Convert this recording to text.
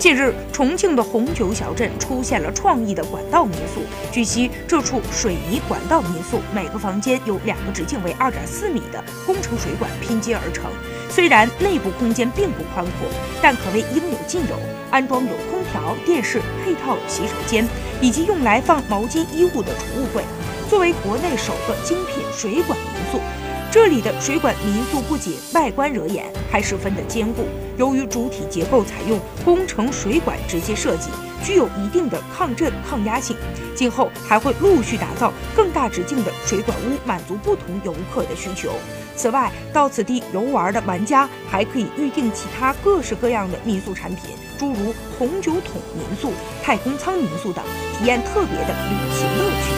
近日，重庆的红酒小镇出现了创意的管道民宿。据悉，这处水泥管道民宿每个房间由两个直径为二点四米的工程水管拼接而成。虽然内部空间并不宽阔，但可谓应有尽有，安装有空调、电视、配套洗手间以及用来放毛巾衣物的储物柜。作为国内首个精品水管民宿。这里的水管民宿不仅外观惹眼，还十分的坚固。由于主体结构采用工程水管直接设计，具有一定的抗震抗压性。今后还会陆续打造更大直径的水管屋，满足不同游客的需求。此外，到此地游玩的玩家还可以预订其他各式各样的民宿产品，诸如红酒桶民宿、太空舱民宿等，体验特别的旅行乐趣。